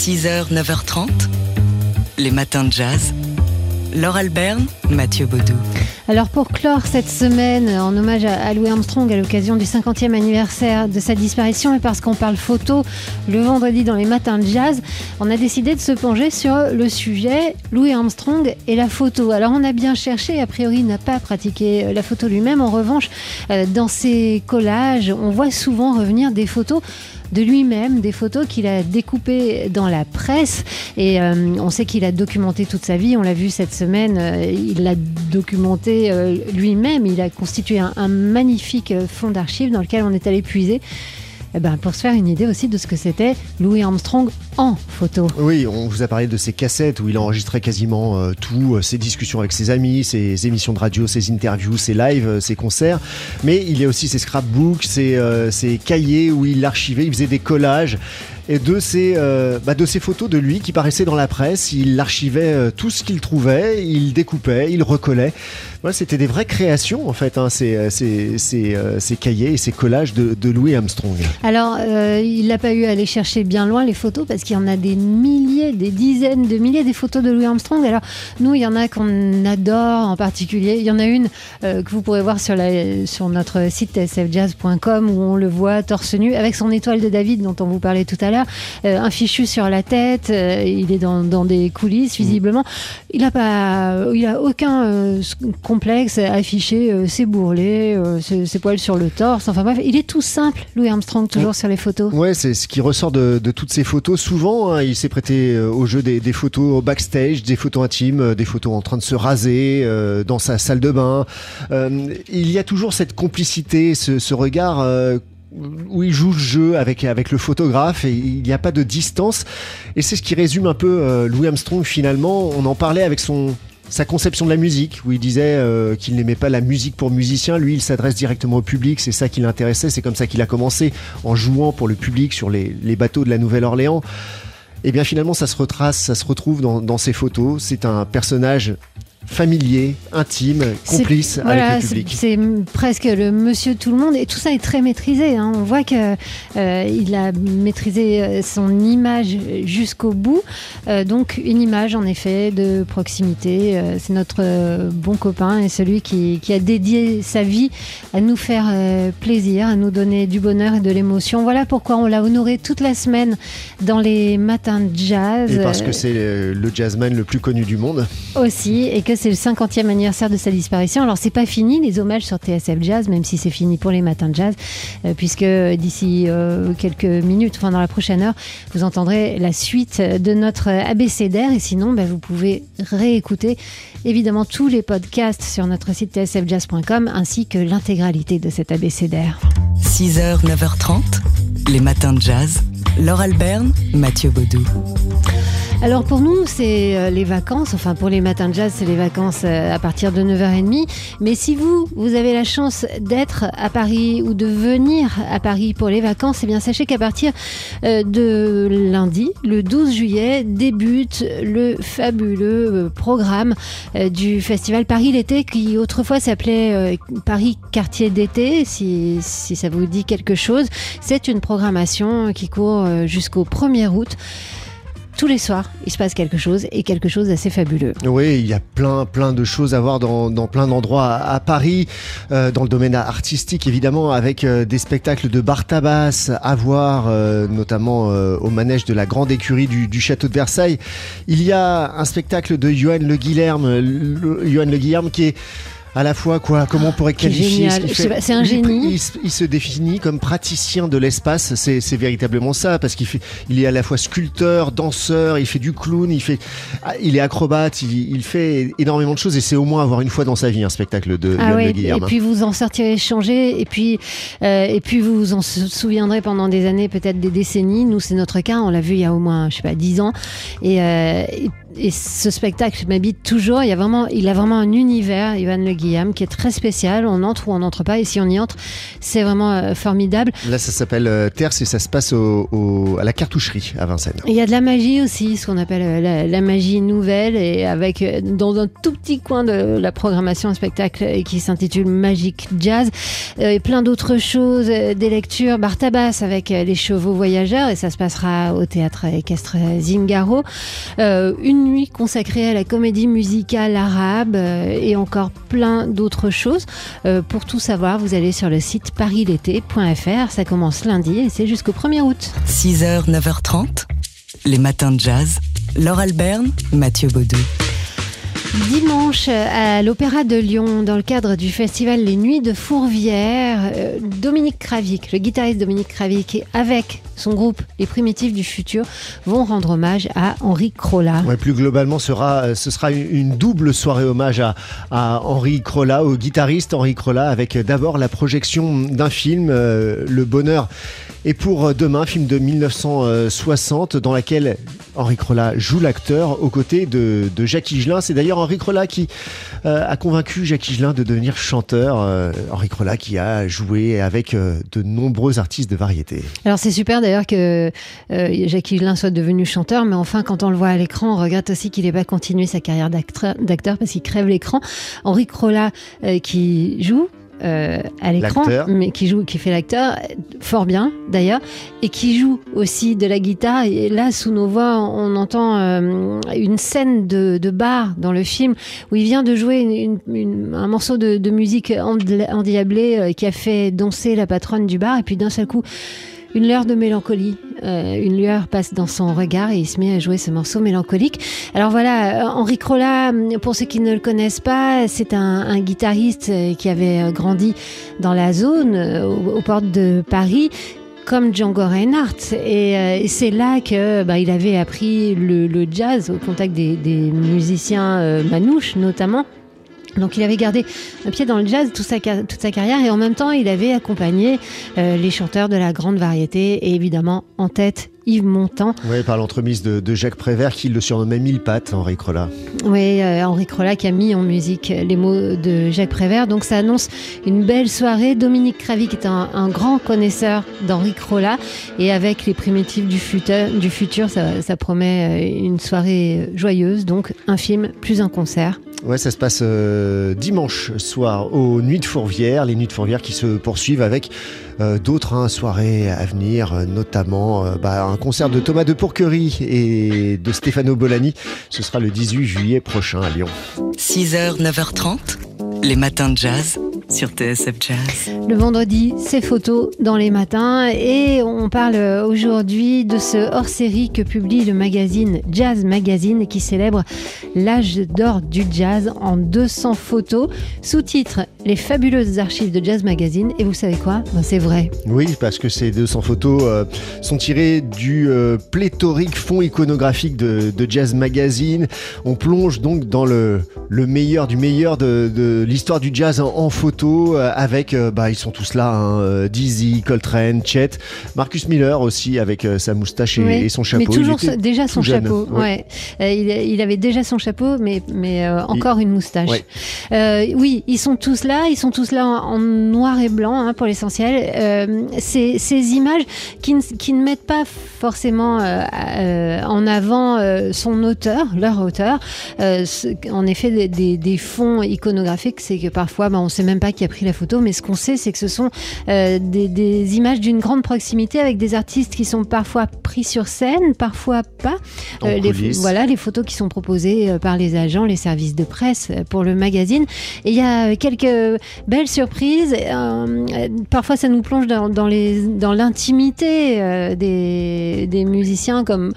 6h, 9h30, les matins de jazz. Laure Alberne, Mathieu Baudou. Alors pour clore cette semaine en hommage à Louis Armstrong à l'occasion du 50e anniversaire de sa disparition et parce qu'on parle photo le vendredi dans les matins de jazz, on a décidé de se plonger sur le sujet Louis Armstrong et la photo. Alors on a bien cherché, a priori il n'a pas pratiqué la photo lui-même. En revanche, euh, dans ses collages, on voit souvent revenir des photos de lui-même, des photos qu'il a découpées dans la presse. Et euh, on sait qu'il a documenté toute sa vie. On l'a vu cette semaine. euh, il l'a documenté euh, lui-même. Il a constitué un, un magnifique fonds d'archives dans lequel on est allé puiser. Eh ben, pour se faire une idée aussi de ce que c'était Louis Armstrong en photo. Oui, on vous a parlé de ses cassettes où il enregistrait quasiment euh, tout, euh, ses discussions avec ses amis, ses émissions de radio, ses interviews, ses lives, euh, ses concerts. Mais il y a aussi ses scrapbooks, ses, cahiers où il l'archivait, il faisait des collages. Et de ces, bah, de ces photos de lui qui paraissaient dans la presse, il archivait tout ce qu'il trouvait, il découpait, il recollait. C'était des vraies créations en fait, hein, ces, euh, ces, ces, euh, ces cahiers et ces collages de, de Louis Armstrong. Alors, euh, il n'a pas eu à aller chercher bien loin les photos parce qu'il y en a des milliers, des dizaines de milliers des photos de Louis Armstrong. Alors, nous, il y en a qu'on adore en particulier. Il y en a une euh, que vous pourrez voir sur, la, sur notre site sfjazz.com où on le voit torse nu avec son étoile de David dont on vous parlait tout à l'heure, euh, un fichu sur la tête. il est dans, dans des coulisses visiblement. Il n'a pas, il a aucun complexe afficher euh, ses bourrelets, euh, ses, ses poils sur le torse. Enfin bref, il est tout simple, Louis Armstrong, toujours sur les photos. Ouais, c'est ce qui ressort de, de toutes ces photos. Souvent, hein, il s'est prêté euh, au jeu des, des photos au backstage, des photos intimes, des photos en train de se raser euh, dans sa salle de bain. Il y a toujours cette complicité, ce, ce regard. où il joue le jeu avec avec le photographe et il n'y a pas de distance et c'est ce qui résume un peu euh, Louis Armstrong finalement on en parlait avec son sa conception de la musique, où il disait euh, qu'il n'aimait pas la musique pour musicien, lui il s'adresse directement au public, c'est ça qui l'intéressait, c'est comme ça qu'il a commencé en jouant pour le public sur les, bateaux de la Nouvelle-Orléans. Et bien finalement ça se retrace, ça se retrouve dans, dans ses photos, c'est un personnage familier, intime, complice voilà, avec le c'est- public. C'est presque le monsieur tout le monde et tout ça est très maîtrisé. hein. On voit que euh, il a maîtrisé euh, son image jusqu'au bout. Euh, donc une image en effet de proximité. Euh, c'est notre bon copain et celui qui, qui a dédié sa vie à nous faire plaisir, à nous donner du bonheur et de l'émotion. Voilà pourquoi on l'a honoré toute la semaine dans les matins de jazz. Et parce que c'est le jazzman le plus connu du monde. aussi et que c'est le 50e anniversaire de sa disparition. Alors c'est pas fini les hommages sur TSF Jazz, même si c'est fini pour les matins de jazz, euh, puisque d'ici euh, quelques minutes, enfin dans la prochaine heure, vous entendrez la suite de notre abécédaire. Et sinon, ben, vous pouvez réécouter évidemment tous les podcasts sur notre site tsfjazz.com ainsi que l'intégralité de cet abécédaire. 6h, 9h30, les matins de jazz. Laure Alberne, Mathieu Baudou. Alors pour nous, c'est euh, les vacances. Enfin, pour les matins de jazz, c'est les vacances euh, à partir de 9h30. Mais si vous, vous avez la chance d'être à Paris ou de venir à Paris pour les vacances, eh bien sachez qu'à partir euh, de lundi, le 12 juillet, débute le fabuleux programme du festival Paris l'été qui autrefois s'appelait Paris quartier d'été, si, si ça vous dit quelque chose. C'est une programmation qui court jusqu'au 1er août. Tous les soirs, il se passe quelque chose et quelque chose d'assez fabuleux. Oui, il y a plein, plein de choses à voir dans, dans plein d'endroits à, Paris, euh, dans le domaine artistique évidemment, avec euh, des spectacles de bar tabac à voir, euh, notamment euh, au manège de la grande écurie du, du château de Versailles. Il y a un spectacle de Johan Le Guilherme, Johan Le Guilherme qui est à la fois quoi Comment on pourrait est qualifier génial. ce c'est un génie. Il, se- il se définit comme praticien de l'espace. C'est c'est véritablement ça parce qu'il fait, il est à la fois sculpteur, danseur, il fait du clown, il fait, ah, il est acrobate, il, il fait énormément de choses et c'est au moins avoir une fois dans sa vie un spectacle de Ah ouais, et Guilherme. puis vous en sortirez changé, et puis euh, et puis vous vous en sou- souviendrez pendant des années, peut-être des décennies. Nous, c'est notre cas, on l'a vu il y a au moins, je sais pas, dix ans. Et, euh, et et ce spectacle m'habite toujours. Il, y a vraiment, il a vraiment un univers, Ivan Le Guillaume, qui est très spécial. On entre ou on n'entre pas. Et si on y entre, c'est vraiment euh, formidable. Là, ça s'appelle euh, Terre et ça se passe au, à la cartoucherie à Vincennes. Il y a de la magie aussi, ce qu'on appelle euh, la, magie nouvelle. Et avec, dans un tout petit coin de la programmation, un spectacle qui s'intitule Magic Jazz. et plein d'autres choses, des lectures. Bartabas avec les chevaux voyageurs. Et ça se passera au théâtre équestre Zingaro. une nuit consacrée à la comédie musicale arabe euh, et encore plein d'autres choses. Euh, pour tout savoir, vous allez sur le site parilété.fr. Ça commence lundi et c'est jusqu'au 1er août. 6h, 9h30, les matins de jazz. Laure Alberne, Mathieu Baudou. Dimanche à l'Opéra de Lyon, dans le cadre du festival Les Nuits de Fourvière, euh, Dominique Kravik, le guitariste Dominique Kravik, avec son groupe Les Primitifs du Futur, vont rendre hommage à Henri Crolla. Plus globalement, euh, ce sera une double soirée hommage à, Henri Crolla, au guitariste Henri Crolla, avec d'abord la projection d'un film, euh, Le Bonheur et pour demain, film de 1960 dans laquelle Henri Crolla joue l'acteur aux côtés de, Jacques Higelin. C'est d'ailleurs Henri Crolla qui euh, a convaincu Jacques Higelin de devenir chanteur. Euh, Henri Crolla qui a joué avec euh, de nombreux artistes de variété. Alors c'est super d'ailleurs que Jacques Higelin soit devenu chanteur, mais enfin quand on le voit à l'écran, on regrette aussi qu'il n'ait pas continué sa carrière d'acteur parce qu'il crève l'écran. Henri Crolla qui joue euh, à l'écran, mais qui joue, qui fait l'acteur fort bien d'ailleurs, et qui joue aussi de la guitare. Et là, sous nos voix, on entend euh, une scène de, de, bar dans le film où il vient de jouer un morceau de, de musique endiablée euh, qui a fait danser la patronne du bar, et puis d'un seul coup une lueur de mélancolie. Euh, une lueur passe dans son regard et il se met à jouer ce morceau mélancolique. Alors voilà, euh, Henri Crolla, pour ceux qui ne le connaissent pas, c'est un, guitariste euh, qui avait grandi dans la zone, aux, portes de Paris, comme Django Reinhardt. Et, c'est là que bah, il avait appris le, jazz au contact des musiciens manouches notamment. Donc il avait gardé un pied dans le jazz toute sa, toute sa carrière et en même temps il avait accompagné euh, les chanteurs de la grande variété et évidemment en tête Yves Montand. Oui, par l'entremise de, Jacques Prévert qui le surnommait Mille Pattes, Henri Crolla. Oui, euh, Henri Crolla qui a mis en musique les mots de Jacques Prévert. Donc ça annonce une belle soirée. Dominique Cravy est un, grand connaisseur d'Henri Crolla et avec les primitifs du futur, du futur ça, ça promet euh, une soirée joyeuse. Donc un film plus un concert. Ouais, ça se passe euh, dimanche soir aux Nuits de Fourvière, les Nuits de Fourvière qui se poursuivent avec euh, d'autres hein, soirées à venir, euh, notamment bah, un concert de Thomas de Pourquerie et de Stefano Bolani. Ce sera le 18 juillet prochain à Lyon. 6h, 9h30, les matins de jazz sur TSF Jazz. Le vendredi, c'est photos dans les matins et on parle aujourd'hui de ce hors-série que publie le magazine Jazz Magazine qui célèbre l'âge d'or du jazz en 200 photos. Sous-titre Les fabuleuses archives de Jazz Magazine. Et vous savez quoi? Ben, C'est vrai. Oui, parce que ces 200 photos euh, sont tirées du euh, pléthorique fond iconographique de, Jazz Magazine. On plonge donc dans le, le meilleur du meilleur de, l'histoire du jazz en, en photo euh, avec, euh, bah, ils sont tous là, hein, euh, Dizzy, Coltrane, Chet, Marcus Miller aussi avec sa moustache et, son chapeau. Mais toujours déjà son chapeau. Ouais. Il, avait déjà son chapeau, mais, mais encore une moustache. oui, ils sont tous là, ils sont tous là en, noir et blanc hein, pour l'essentiel. ces, ces images qui, qui, ne mettent pas forcément en avant son auteur, leur auteur. en effet, des, des, des fonds iconographiques, c'est que parfois, bah, on ne sait même pas qui a pris la photo, mais ce qu'on sait, c'est que ce sont euh, des, images d'une grande proximité avec des artistes qui sont parfois pris sur scène, parfois pas. Euh, les, voilà les photos qui sont proposées euh, par les agents, les services de presse pour le magazine. Et il y a quelques belles surprises. parfois, ça nous plonge dans, dans l'intimité des, des musiciens, comme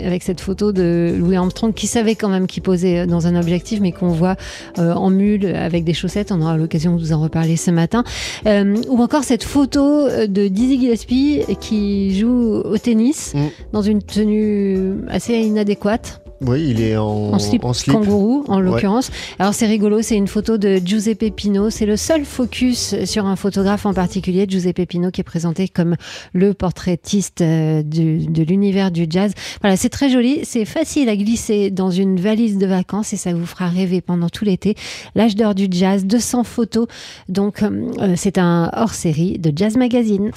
avec cette photo de Louis Armstrong qui savait quand même qu'il posait dans un objectif, mais qu'on voit en mule avec des chaussettes. On aura l'occasion vous en reparler ce matin. Euh, ou encore cette photo de Dizzy Gillespie qui joue au tennis mm. dans une tenue assez inadéquate. Oui, il est en, slip, kangourou en l'occurrence. Alors c'est rigolo, c'est une photo de Giuseppe Pino. C'est le seul focus sur un photographe en particulier, Giuseppe Pino, qui est présenté comme le portraitiste euh, de l'univers du jazz. Voilà, c'est très joli, c'est facile à glisser dans une valise de vacances et ça vous fera rêver pendant tout l'été. L'âge d'or du jazz, 200 photos. Donc euh, c'est un hors-série de Jazz Magazine.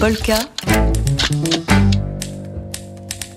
Polka.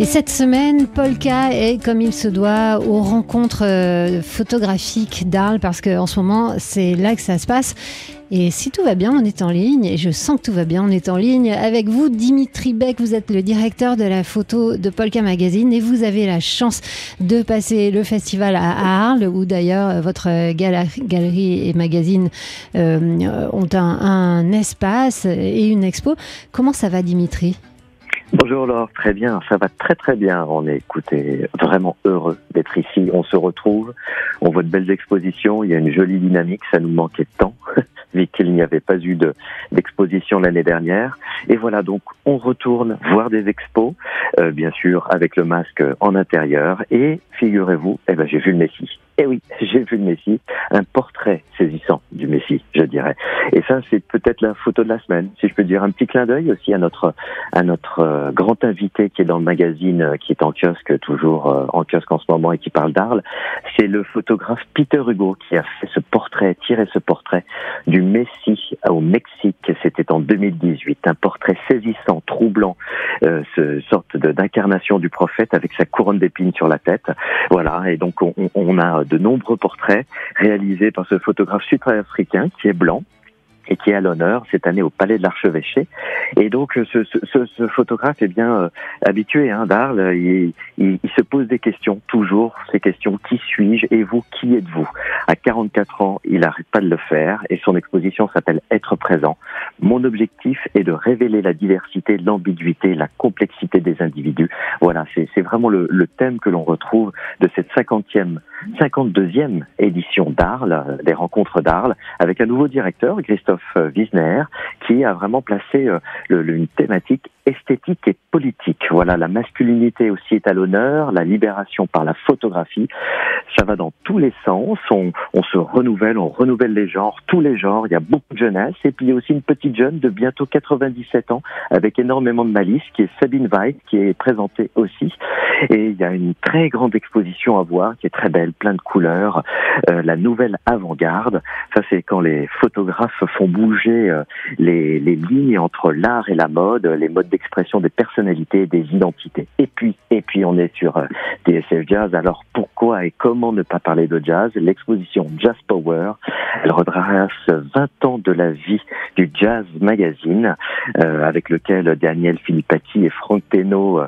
Et cette semaine, Polka est, comme il se doit, aux rencontres euh, photographiques d'Arles, parce qu'en ce moment, c'est là que ça se passe. Et si tout va bien, on est en ligne, et je sens que tout va bien, on est en ligne avec vous, Dimitri Beck, vous êtes le directeur de la photo de Polka Magazine, et vous avez la chance de passer le festival à Arles, où d'ailleurs votre galerie et magazine euh, ont un espace et une expo. Comment ça va, Dimitri? Bonjour Laure, très bien, ça va très très bien. On est écoutez, vraiment heureux d'être ici. On se retrouve, on voit de belles expositions, il y a une jolie dynamique, ça nous manquait de temps, vu qu'il n'y avait pas eu d'exposition l'année dernière. Et voilà, donc on retourne voir des expos, euh, bien sûr avec le masque en intérieur. Et figurez-vous, eh ben, j'ai vu le Messie. Eh oui, j'ai vu le Messie, un portrait saisissant du Messie, je dirais. Et ça, c'est peut-être la photo de la semaine, si je peux dire. Un petit clin d'œil aussi à notre à notre euh, grand invité qui est dans le magazine, euh, qui est en kiosque toujours euh, en kiosque en ce moment et qui parle d'Arles. C'est le photographe Peter Hugo qui a fait ce portrait, tiré ce portrait du Messie au Mexique. C'était en 2018, un portrait saisissant, troublant, ce sorte d'incarnation du prophète avec sa couronne d'épines sur la tête. Voilà, et donc on, on a de nombreux portraits réalisés par ce photographe sud-africain qui est blanc, et qui est à l'honneur cette année au Palais de l'Archevêché. Et donc ce, ce, ce, photographe est bien euh, habitué hein, d'Arles, il, il, se pose des questions, toujours ces questions, qui suis-je et vous, qui êtes-vous? À 44 ans, il n'arrête pas de le faire et son exposition s'appelle Être présent. Mon objectif est de révéler la diversité, l'ambiguïté, la complexité des individus. Voilà, c'est vraiment le, le, thème que l'on retrouve de cette 50e, 52e édition d'Arles, des rencontres d'Arles, avec un nouveau directeur, Christophe Wiesner, qui a vraiment placé euh, une thématique esthétique et politique. Voilà, la masculinité aussi est à l'honneur, la libération par la photographie. Ça va dans tous les sens. On, se renouvelle, on renouvelle les genres, tous les genres. Il y a beaucoup de jeunesse et puis il y a aussi une petite jeune de bientôt 97 ans avec énormément de malice qui est Sabine Weiss qui est présentée aussi. Et il y a une très grande exposition à voir qui est très belle, plein de couleurs. Euh, la nouvelle avant-garde. Ça c'est quand les photographes font bouger euh, les, les lignes entre l'art et la mode, les modes d'expression des personnalités, des identités. Et puis, et puis on est sur euh, Jazz. Alors pourquoi et comment ne pas parler de jazz L'exposition Jazz Power, elle retrace 20 ans de la vie du Jazz Magazine, euh, avec lequel Daniel Filippati et Franck Teno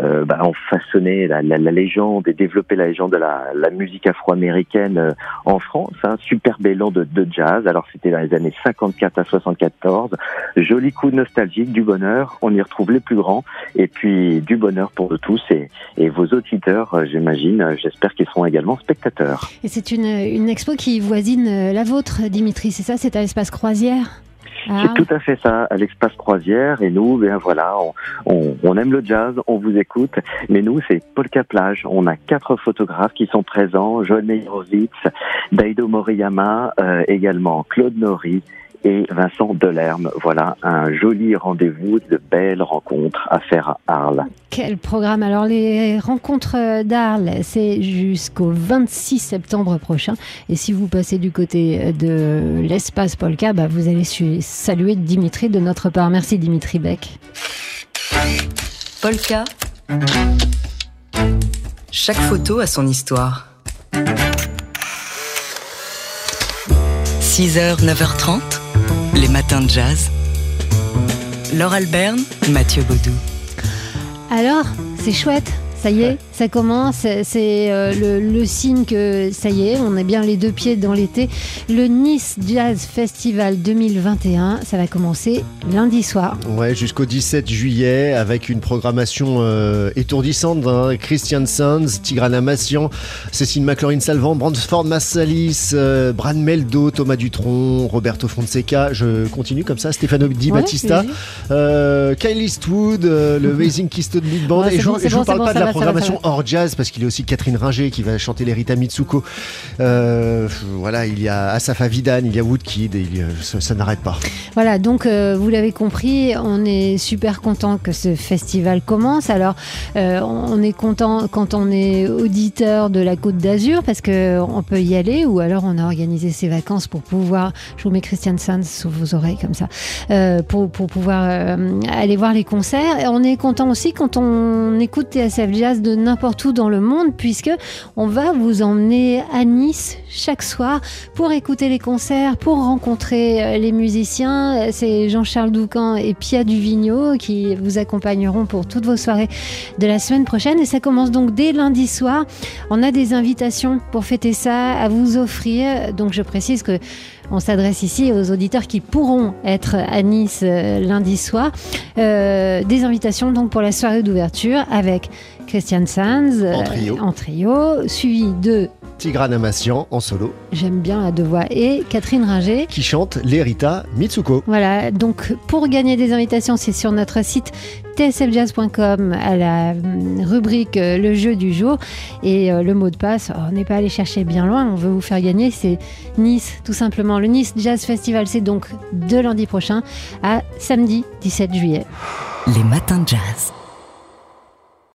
euh, bah, ont façonné la, la, la, légende et développé la légende de la, la musique afro-américaine euh, en France. Un hein, super élan de, de jazz. Alors c'était dans les années 54 à 74. Joli coup nostalgique, du bonheur. On y retrouve les plus grands et puis du bonheur pour tous et, et vos auditeurs, euh, j'imagine. Euh, j'espère qu'ils seront également spectateurs. Et c'est une, une expo qui voisine euh, la vôtre, Dimitri, c'est ça? C'est à l'espace croisière? C'est tout à fait ça, à l'espace croisière. Et nous, ben voilà, on, on, aime le jazz, on vous écoute. Mais nous, c'est Polka Plage. On a quatre photographes qui sont présents. Joël Meyerowitz, Daido Moriyama, euh, également Claude Nori et Vincent Delerme. Voilà un joli rendez-vous, de belles rencontres à faire à Arles. Quel programme Alors les rencontres d'Arles, c'est jusqu'au 26 septembre prochain. Et si vous passez du côté de l'espace Polka, bah vous allez saluer Dimitri de notre part. Merci Dimitri Beck. Polka. Chaque photo a son histoire. 6h, 9h30, les matins de jazz. Laure Alberne, Mathieu Baudou. Alors, c'est chouette, ça y est, Ça commence, c'est euh, le, le signe que ça y est, on est bien les deux pieds dans l'été. Le Nice Jazz Festival 2021, ça va commencer lundi soir. Ouais, jusqu'au 17 juillet avec une programmation euh, étourdissante. hein. Christian Sands, Tigrana Massian, Cécile McLaurin-Salvant, Brandford Massalis, euh, Bran Meldo, Thomas Dutronc, Roberto Fonseca. Je continue comme ça. Stefano Di Ouais, Battista, euh, Kyle Eastwood, le Amazing Keystone Big Band. Ouais, et je, je bon, vous parle pas de la programmation hors jazz parce qu'il y a aussi Catherine Ringer qui va chanter les Rita Mitsuko. Euh, voilà, il y a Asaf Avidan, il y a Woodkid, et ça, n'arrête pas. Voilà, donc euh, vous l'avez compris, on est super content que ce festival commence. Alors, euh, on est content quand on est auditeur de la Côte d'Azur parce que on peut y aller, ou alors on a organisé ses vacances pour pouvoir. Je vous mets Christian Sands sous vos oreilles comme ça, pour, pour pouvoir aller voir les concerts. Et on est content aussi quand on écoute TSF Jazz de n'importe où dans le monde, puisque on va vous emmener à Nice chaque soir pour écouter les concerts, pour rencontrer euh, les musiciens. C'est Jean-Charles Doucan et Pia Duvigneau qui vous accompagneront pour toutes vos soirées de la semaine prochaine. Et ça commence donc dès lundi soir. On a des invitations pour fêter ça à vous offrir. Donc je précise que on s'adresse ici aux auditeurs qui pourront être à Nice euh, lundi soir. Euh, des invitations donc pour la soirée d'ouverture avec Christian Sands En trio. en trio, suivi de Tigrana Massian en solo J'aime bien à deux voix. Et Catherine Ringer. qui chante les Rita Mitsuko. Voilà, donc pour gagner des invitations, c'est sur notre site tsfjazz.com à la hum, rubrique euh, le jeu du jour. Et euh, le mot de passe, oh, on n'est pas allé chercher bien loin, on veut vous faire gagner, c'est Nice, tout simplement. Le Nice Jazz Festival, c'est donc de lundi prochain à samedi 17 juillet. Les matins de jazz.